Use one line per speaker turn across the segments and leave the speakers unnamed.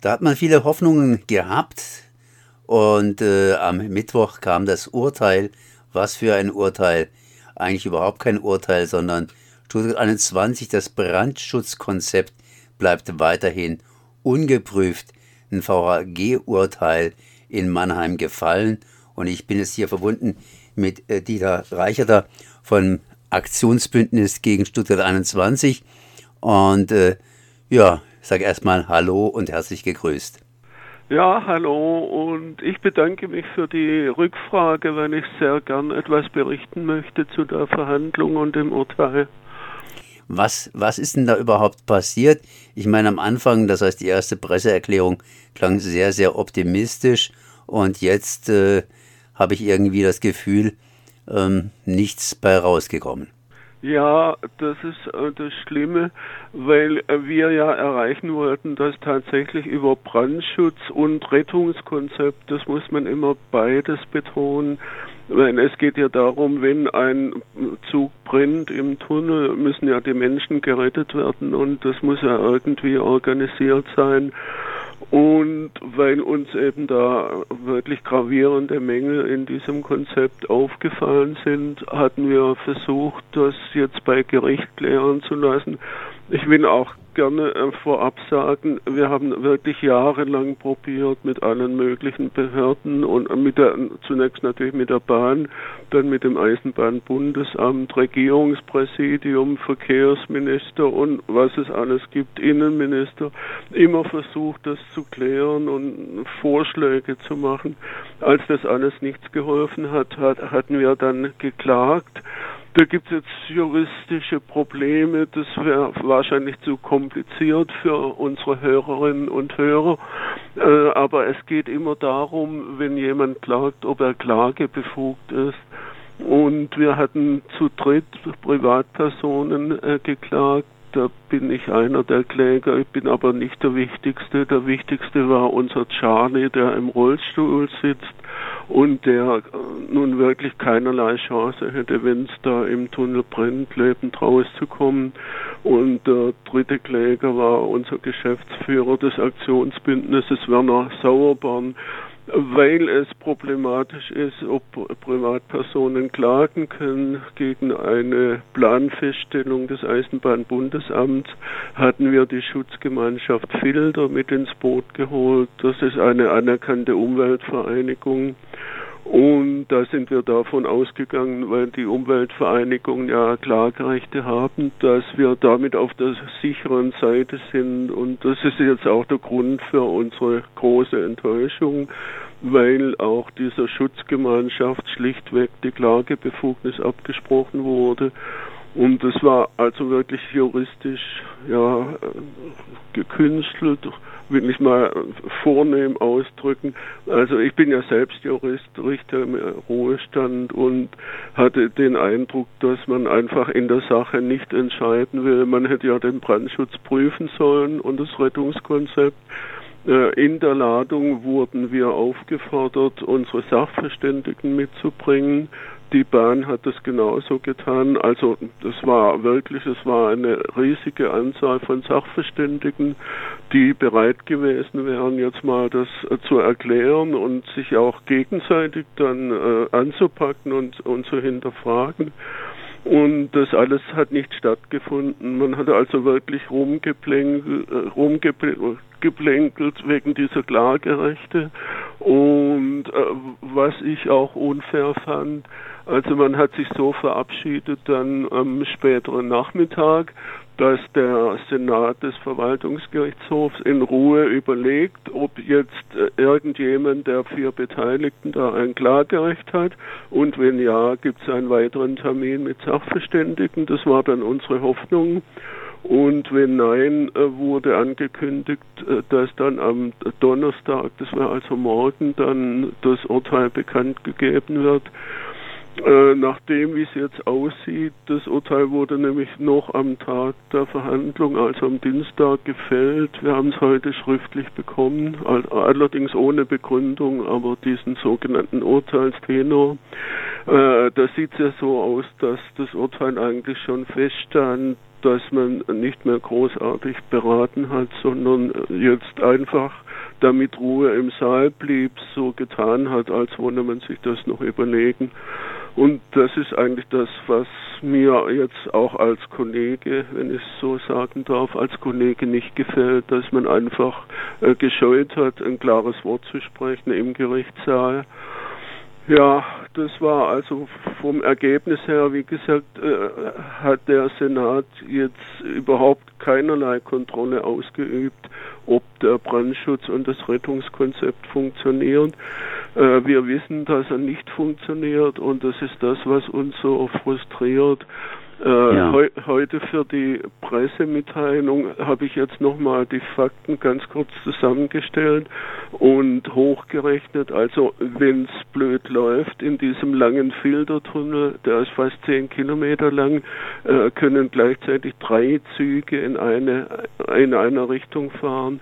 Da hat man viele Hoffnungen gehabt und äh, am Mittwoch kam das Urteil. Was für ein Urteil? Eigentlich überhaupt kein Urteil, sondern Stuttgart 21, das Brandschutzkonzept bleibt weiterhin ungeprüft. Ein VHG-Urteil in Mannheim gefallen und ich bin jetzt hier verbunden mit äh, Dieter Reicherter von Aktionsbündnis gegen Stuttgart 21 und äh, ja, sage erstmal Hallo und herzlich gegrüßt.
Ja, hallo und ich bedanke mich für die Rückfrage, weil ich sehr gern etwas berichten möchte zu der Verhandlung und dem Urteil.
Was, was ist denn da überhaupt passiert? Ich meine, am Anfang, das heißt, die erste Presseerklärung klang sehr, sehr optimistisch und jetzt äh, habe ich irgendwie das Gefühl, ähm, nichts bei rausgekommen.
Ja, das ist äh, das Schlimme, weil äh, wir ja erreichen wollten, dass tatsächlich über Brandschutz und Rettungskonzept, das muss man immer beides betonen, weil es geht ja darum, wenn ein Zug brennt im Tunnel, müssen ja die Menschen gerettet werden und das muss ja irgendwie organisiert sein. Und weil uns eben da wirklich gravierende Mängel in diesem Konzept aufgefallen sind, hatten wir versucht, das jetzt bei Gericht klären zu lassen. Ich will auch gerne äh, vorab sagen, wir haben wirklich jahrelang probiert mit allen möglichen Behörden und mit der, zunächst natürlich mit der Bahn, dann mit dem Eisenbahnbundesamt, Regierungspräsidium, Verkehrsminister und was es alles gibt, Innenminister, immer versucht, das zu klären und Vorschläge zu machen. Als das alles nichts geholfen hat, hat hatten wir dann geklagt da gibt es jetzt juristische Probleme, das wäre wahrscheinlich zu kompliziert für unsere Hörerinnen und Hörer. Äh, aber es geht immer darum, wenn jemand klagt, ob er klagebefugt ist. Und wir hatten zu dritt Privatpersonen äh, geklagt. Da bin ich einer der Kläger, ich bin aber nicht der Wichtigste. Der Wichtigste war unser Charlie, der im Rollstuhl sitzt und der äh, nun wirklich keinerlei Chance hätte, wenn es da im Tunnel brennt, lebend rauszukommen. Und der dritte Kläger war unser Geschäftsführer des Aktionsbündnisses, Werner Sauerborn, weil es problematisch ist, ob Privatpersonen klagen können gegen eine Planfeststellung des Eisenbahnbundesamts, hatten wir die Schutzgemeinschaft Filter mit ins Boot geholt. Das ist eine anerkannte Umweltvereinigung. Und da sind wir davon ausgegangen, weil die Umweltvereinigungen ja Klagerechte haben, dass wir damit auf der sicheren Seite sind. Und das ist jetzt auch der Grund für unsere große Enttäuschung, weil auch dieser Schutzgemeinschaft schlichtweg die Klagebefugnis abgesprochen wurde. Und das war also wirklich juristisch ja gekünstelt will ich mal vornehm ausdrücken. Also ich bin ja selbst Jurist, Richter im Ruhestand und hatte den Eindruck, dass man einfach in der Sache nicht entscheiden will. Man hätte ja den Brandschutz prüfen sollen und das Rettungskonzept. Äh, in der Ladung wurden wir aufgefordert, unsere Sachverständigen mitzubringen. Die Bahn hat das genauso getan. Also das war wirklich, es war eine riesige Anzahl von Sachverständigen, die bereit gewesen wären, jetzt mal das äh, zu erklären und sich auch gegenseitig dann äh, anzupacken und, und zu hinterfragen. Und das alles hat nicht stattgefunden. Man hat also wirklich rumgeplänkelt, äh, rumgeplänkelt wegen dieser Klagerechte. Und äh, was ich auch unfair fand, also man hat sich so verabschiedet dann am späteren Nachmittag, dass der Senat des Verwaltungsgerichtshofs in Ruhe überlegt, ob jetzt äh, irgendjemand der vier Beteiligten da ein Klagerecht hat und wenn ja, gibt es einen weiteren Termin mit Sachverständigen. Das war dann unsere Hoffnung. Und wenn nein, äh, wurde angekündigt, äh, dass dann am Donnerstag, das war also morgen, dann das Urteil bekannt gegeben wird. Äh, nachdem, wie es jetzt aussieht, das Urteil wurde nämlich noch am Tag der Verhandlung, also am Dienstag, gefällt. Wir haben es heute schriftlich bekommen, allerdings ohne Begründung, aber diesen sogenannten Urteilstenor. Äh, da sieht es ja so aus, dass das Urteil eigentlich schon feststand, dass man nicht mehr großartig beraten hat, sondern jetzt einfach damit Ruhe im Saal blieb, so getan hat, als wolle man sich das noch überlegen. Und das ist eigentlich das, was mir jetzt auch als Kollege, wenn ich es so sagen darf, als Kollege nicht gefällt, dass man einfach äh, gescheut hat, ein klares Wort zu sprechen im Gerichtssaal. Ja, das war also vom Ergebnis her, wie gesagt, äh, hat der Senat jetzt überhaupt keinerlei Kontrolle ausgeübt, ob der Brandschutz und das Rettungskonzept funktionieren. Äh, wir wissen, dass er nicht funktioniert und das ist das, was uns so frustriert. Äh, ja. heu heute für die Pressemitteilung habe ich jetzt nochmal die Fakten ganz kurz zusammengestellt und hochgerechnet. Also wenn es blöd läuft in diesem langen Filtertunnel, der ist fast zehn Kilometer lang, äh, können gleichzeitig drei Züge in eine in einer Richtung fahren.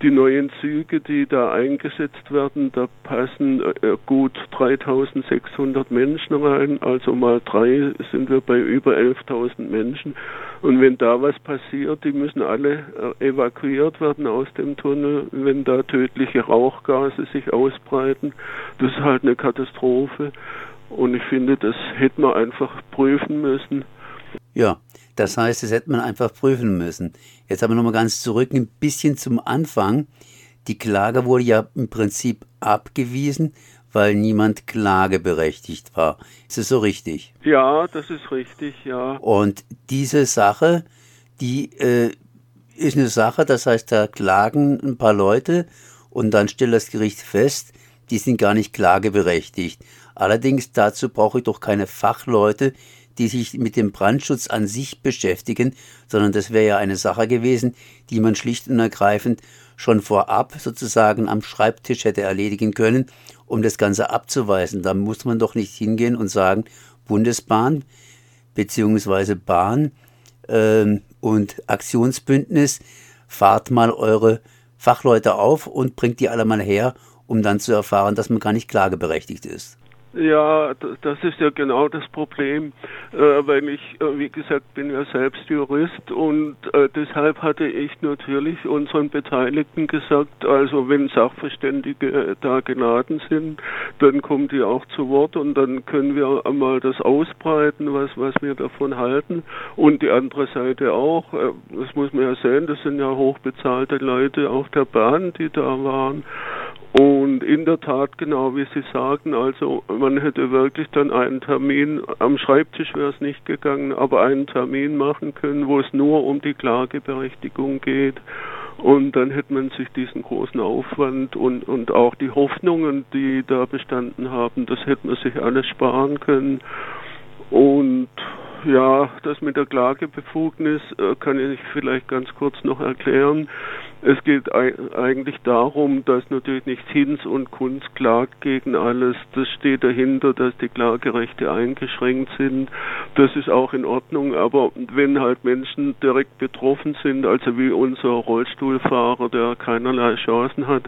Die neuen Züge, die da eingesetzt werden, da passen äh, gut 3600 Menschen rein, also mal drei sind wir bei über 11.000 Menschen. Und wenn da was passiert, die müssen alle äh, evakuiert werden aus dem Tunnel, wenn da tödliche Rauchgase sich ausbreiten. Das ist halt eine Katastrophe. Und ich finde, das hätte man einfach prüfen müssen.
Ja, das heißt, das hätte man einfach prüfen müssen. Jetzt aber nochmal ganz zurück, ein bisschen zum Anfang. Die Klage wurde ja im Prinzip abgewiesen, weil niemand klageberechtigt war. Ist das so richtig?
Ja, das ist richtig, ja.
Und diese Sache, die äh, ist eine Sache, das heißt, da klagen ein paar Leute und dann stellt das Gericht fest, die sind gar nicht klageberechtigt. Allerdings dazu brauche ich doch keine Fachleute, die sich mit dem Brandschutz an sich beschäftigen, sondern das wäre ja eine Sache gewesen, die man schlicht und ergreifend schon vorab sozusagen am Schreibtisch hätte erledigen können, um das Ganze abzuweisen. Da muss man doch nicht hingehen und sagen, Bundesbahn bzw. Bahn ähm, und Aktionsbündnis, fahrt mal eure Fachleute auf und bringt die alle mal her, um dann zu erfahren, dass man gar nicht klageberechtigt ist.
Ja, das ist ja genau das Problem, äh, weil ich, äh, wie gesagt, bin ja selbst Jurist und äh, deshalb hatte ich natürlich unseren Beteiligten gesagt, also wenn Sachverständige da geladen sind, dann kommen die auch zu Wort und dann können wir einmal das ausbreiten, was, was wir davon halten und die andere Seite auch, das muss man ja sehen, das sind ja hochbezahlte Leute auf der Bahn, die da waren und in der Tat, genau wie Sie sagen, also man hätte wirklich dann einen Termin, am Schreibtisch wäre es nicht gegangen, aber einen Termin machen können, wo es nur um die Klageberechtigung geht. Und dann hätte man sich diesen großen Aufwand und, und auch die Hoffnungen, die da bestanden haben, das hätte man sich alles sparen können. Und ja, das mit der Klagebefugnis äh, kann ich vielleicht ganz kurz noch erklären. Es geht eigentlich darum, dass natürlich nicht Hinz und Kunz klagt gegen alles. Das steht dahinter, dass die Klagerechte eingeschränkt sind. Das ist auch in Ordnung. Aber wenn halt Menschen direkt betroffen sind, also wie unser Rollstuhlfahrer, der keinerlei Chancen hat,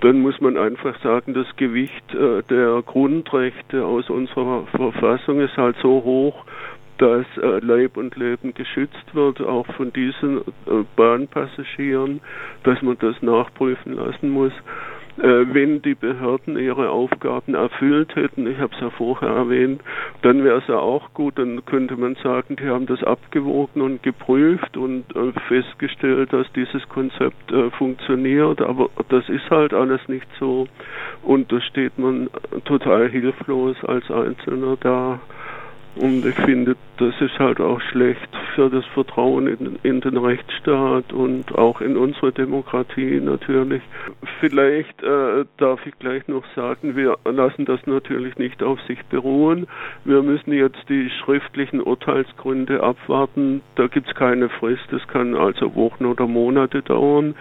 dann muss man einfach sagen, das Gewicht äh, der Grundrechte aus unserer Verfassung ist halt so hoch, dass äh, Leib und Leben geschützt wird, auch von diesen äh, Bahnpassagieren, dass man das nachprüfen lassen muss. Äh, wenn die Behörden ihre Aufgaben erfüllt hätten, ich habe es ja vorher erwähnt, dann wäre es ja auch gut, dann könnte man sagen, die haben das abgewogen und geprüft und äh, festgestellt, dass dieses Konzept äh, funktioniert, aber das ist halt alles nicht so und da steht man total hilflos als Einzelner da. Und ich finde, das ist halt auch schlecht für das Vertrauen in, in, den Rechtsstaat und auch in unsere Demokratie natürlich. Vielleicht äh, darf ich gleich noch sagen, wir lassen das natürlich nicht auf sich beruhen. Wir müssen jetzt die schriftlichen Urteilsgründe abwarten. Da gibt es keine Frist. Das kann also Wochen oder Monate dauern.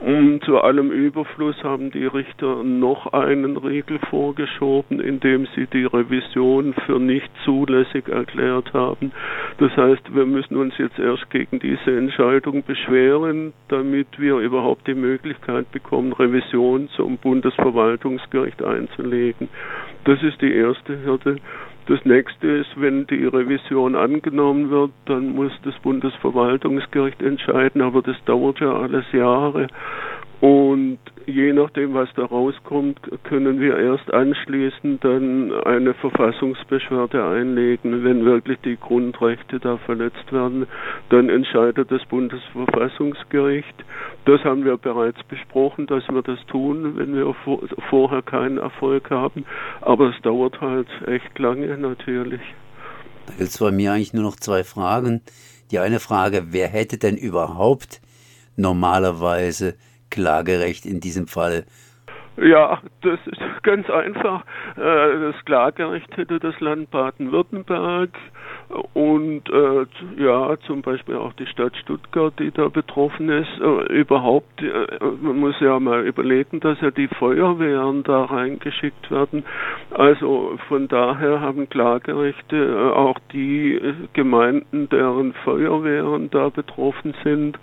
Und zu allem Überfluss haben die Richter noch einen Riegel vorgeschoben, indem sie die Revision für nicht zulässig erklärt haben. Das heißt, wir müssen uns jetzt erst gegen diese Entscheidung beschweren, damit wir überhaupt die Möglichkeit bekommen, Revision zum Bundesverwaltungsgericht einzulegen. Das ist die erste Hürde. Das nächste ist, wenn die Revision angenommen wird, dann muss das Bundesverwaltungsgericht entscheiden, aber das dauert ja alles Jahre. Und je nachdem, was da rauskommt, können wir erst anschließend dann eine Verfassungsbeschwerde einlegen. Wenn wirklich die Grundrechte da verletzt werden, dann entscheidet das Bundesverfassungsgericht. Das haben wir bereits besprochen, dass wir das tun, wenn wir vorher keinen Erfolg haben. Aber es dauert halt echt lange natürlich.
Da gibt es bei mir eigentlich nur noch zwei Fragen. Die eine Frage, wer hätte denn überhaupt normalerweise Klagerecht in diesem Fall?
Ja, das ist ganz einfach. Äh, das Klagerecht hätte das Land Baden-Württemberg und äh, ja, zum Beispiel auch die Stadt Stuttgart, die da betroffen ist. Äh, überhaupt, man muss ja mal überlegen, dass ja die Feuerwehren da reingeschickt werden. Also von daher haben Klagerechte auch die Gemeinden, deren Feuerwehren da betroffen sind,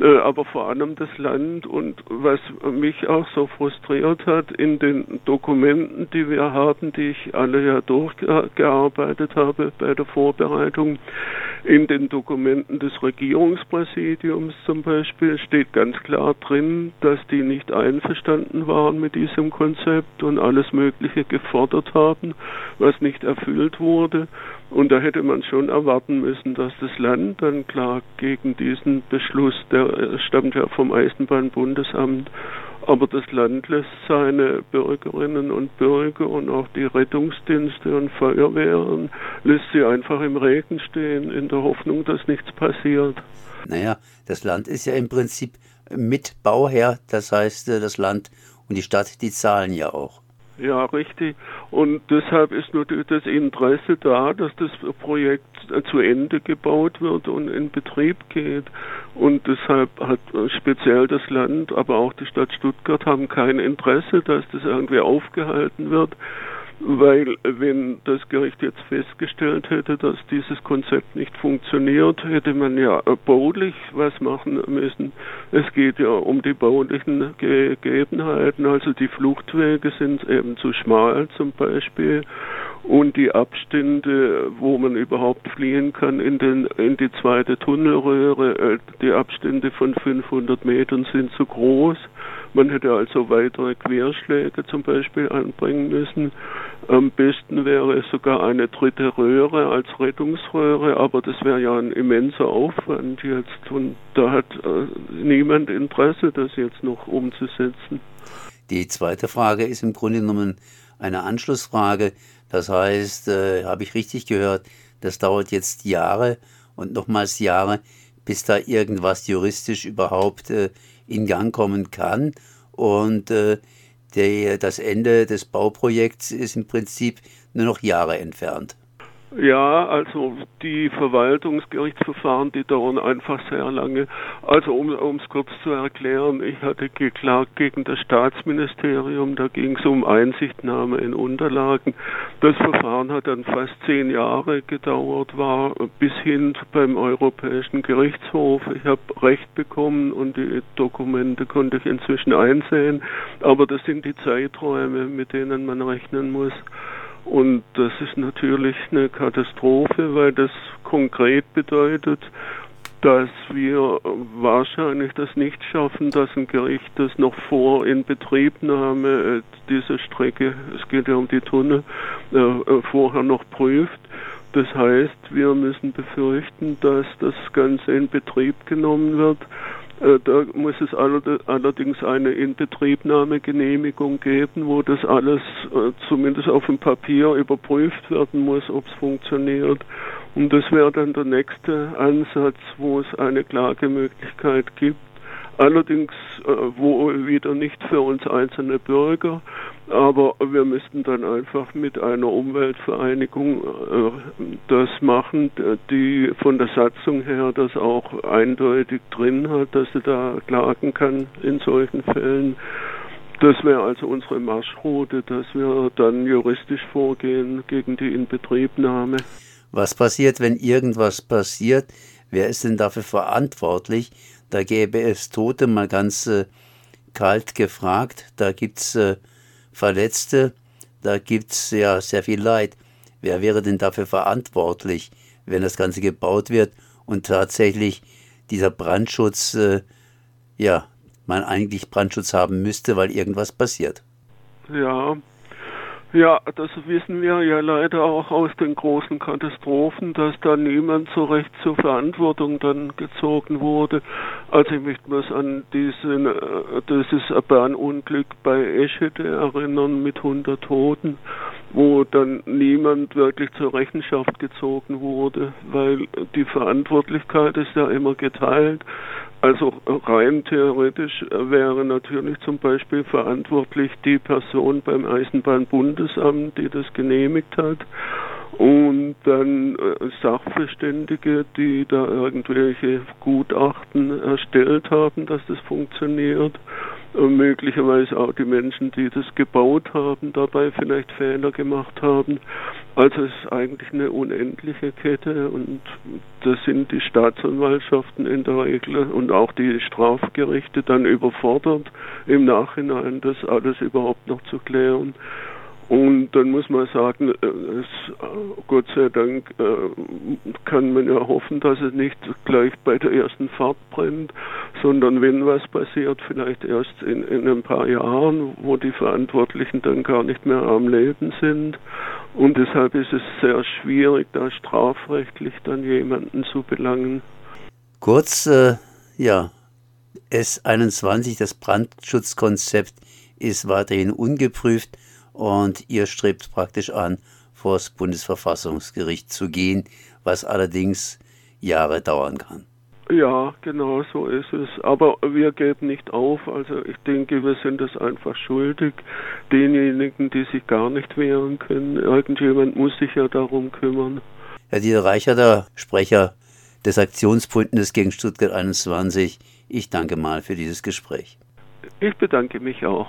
aber vor allem das Land. Und was mich auch so frustriert hat, in den Dokumenten, die wir haben, die ich alle ja durchgearbeitet habe bei der Vorbereitung. In den Dokumenten des Regierungspräsidiums zum Beispiel steht ganz klar drin, dass die nicht einverstanden waren mit diesem Konzept und alles Mögliche gefordert haben, was nicht erfüllt wurde. Und da hätte man schon erwarten müssen, dass das Land dann klar gegen diesen Beschluss, der stammt ja vom Eisenbahnbundesamt, aber das Land lässt seine Bürgerinnen und Bürger und auch die Rettungsdienste und Feuerwehren, lässt sie einfach im Regen stehen, in der Hoffnung, dass nichts passiert.
Naja, das Land ist ja im Prinzip mit Bauherr, das heißt, äh, das Land und die Stadt, die zahlen ja auch.
Ja, richtig. Und deshalb ist nur das Interesse da, dass das Projekt zu Ende gebaut wird und in Betrieb geht. Und deshalb hat speziell das Land, aber auch die Stadt Stuttgart haben kein Interesse, dass das irgendwie aufgehalten wird weil wenn das Gericht jetzt festgestellt hätte, dass dieses Konzept nicht funktioniert, hätte man ja baulich was machen müssen. Es geht ja um die baulichen Gegebenheiten, also die Fluchtwege sind eben zu schmal zum Beispiel und die Abstände, wo man überhaupt fliehen kann in, den, in die zweite Tunnelröhre, äh, die Abstände von 500 Metern sind zu groß. Man hätte also weitere Querschläge zum Beispiel anbringen müssen. Am besten wäre es sogar eine dritte Röhre als Rettungsröhre, aber das wäre ja ein immenser Aufwand jetzt und da hat äh, niemand Interesse, das jetzt noch umzusetzen.
Die zweite Frage ist im Grunde genommen eine Anschlussfrage. Das heißt, äh, habe ich richtig gehört, das dauert jetzt Jahre und nochmals Jahre, bis da irgendwas juristisch überhaupt äh, in Gang kommen kann. Und äh, der, das Ende des Bauprojekts ist im Prinzip nur noch Jahre entfernt.
Ja, also die Verwaltungsgerichtsverfahren, die dauern einfach sehr lange. Also um es kurz zu erklären, ich hatte geklagt gegen das Staatsministerium, da ging es um Einsichtnahme in Unterlagen. Das Verfahren hat dann fast zehn Jahre gedauert, war bis hin beim Europäischen Gerichtshof. Ich habe Recht bekommen und die Dokumente konnte ich inzwischen einsehen, aber das sind die Zeiträume, mit denen man rechnen muss. Und das ist natürlich eine Katastrophe, weil das konkret bedeutet, dass wir wahrscheinlich das nicht schaffen, dass ein Gericht das noch vor Inbetriebnahme äh, dieser Strecke, es geht ja um die Tunnel, äh, äh, vorher noch prüft. Das heißt, wir müssen befürchten, dass das Ganze in Betrieb genommen wird da muss es allerdings eine Inbetriebnahmegenehmigung geben, wo das alles äh, zumindest auf dem Papier überprüft werden muss, ob es funktioniert. Und das wäre dann der nächste Ansatz, wo es eine Klagemöglichkeit gibt. Allerdings äh, wo wieder nicht für uns einzelne Bürger, aber wir müssten dann einfach mit einer Umweltvereinigung äh, das machen, die von der Satzung her das auch eindeutig drin hat, dass sie da klagen kann in solchen Fällen. Das wäre also unsere Marschroute, dass wir dann juristisch vorgehen gegen die Inbetriebnahme.
Was passiert, wenn irgendwas passiert? Wer ist denn dafür verantwortlich? Da gäbe es Tote, mal ganz äh, kalt gefragt. Da gibt es äh, Verletzte, da gibt es ja sehr viel Leid. Wer wäre denn dafür verantwortlich, wenn das Ganze gebaut wird und tatsächlich dieser Brandschutz äh, ja, man eigentlich Brandschutz haben müsste, weil irgendwas passiert.
Ja, ja, das wissen wir ja leider auch aus den großen Katastrophen, dass da niemand so recht zur Verantwortung dann gezogen wurde. Also ich möchte mich an diesen, äh, dieses Bahnunglück bei Eschede erinnern mit 100 Toten, wo dann niemand wirklich zur Rechenschaft gezogen wurde, weil die Verantwortlichkeit ist ja immer geteilt. Also rein theoretisch wäre natürlich zum Beispiel verantwortlich die Person beim Eisenbahnbundesamt, die das genehmigt hat, und dann äh, Sachverständige, die da irgendwelche Gutachten erstellt haben, dass das funktioniert möglicherweise auch die Menschen, die das gebaut haben, dabei vielleicht Fehler gemacht haben. Also es ist eigentlich eine unendliche Kette und da sind die Staatsanwaltschaften in der Regel und auch die Strafgerichte dann überfordert, im Nachhinein das alles überhaupt noch zu klären. Und dann muss man sagen, äh, es, Gott sei Dank äh, kann man ja hoffen, dass es nicht gleich bei der ersten Fahrt brennt, sondern wenn was passiert, vielleicht erst in, in ein paar Jahren, wo die Verantwortlichen dann gar nicht mehr am Leben sind. Und deshalb ist es sehr schwierig, da strafrechtlich dann jemanden zu belangen.
Kurz, äh, ja, S21, das Brandschutzkonzept, ist weiterhin ungeprüft und ihr strebt praktisch an, vor das Bundesverfassungsgericht zu gehen, was allerdings Jahre dauern kann.
Ja, genau so ist es. Aber wir geben nicht auf. Also ich denke, wir sind es einfach schuldig. Denjenigen, die sich gar nicht wehren können. Irgendjemand muss sich ja darum kümmern.
Herr Dieter Reicher, der Sprecher des Aktionsbündnisses gegen Stuttgart 21, ich danke mal für dieses Gespräch.
Ich bedanke mich auch.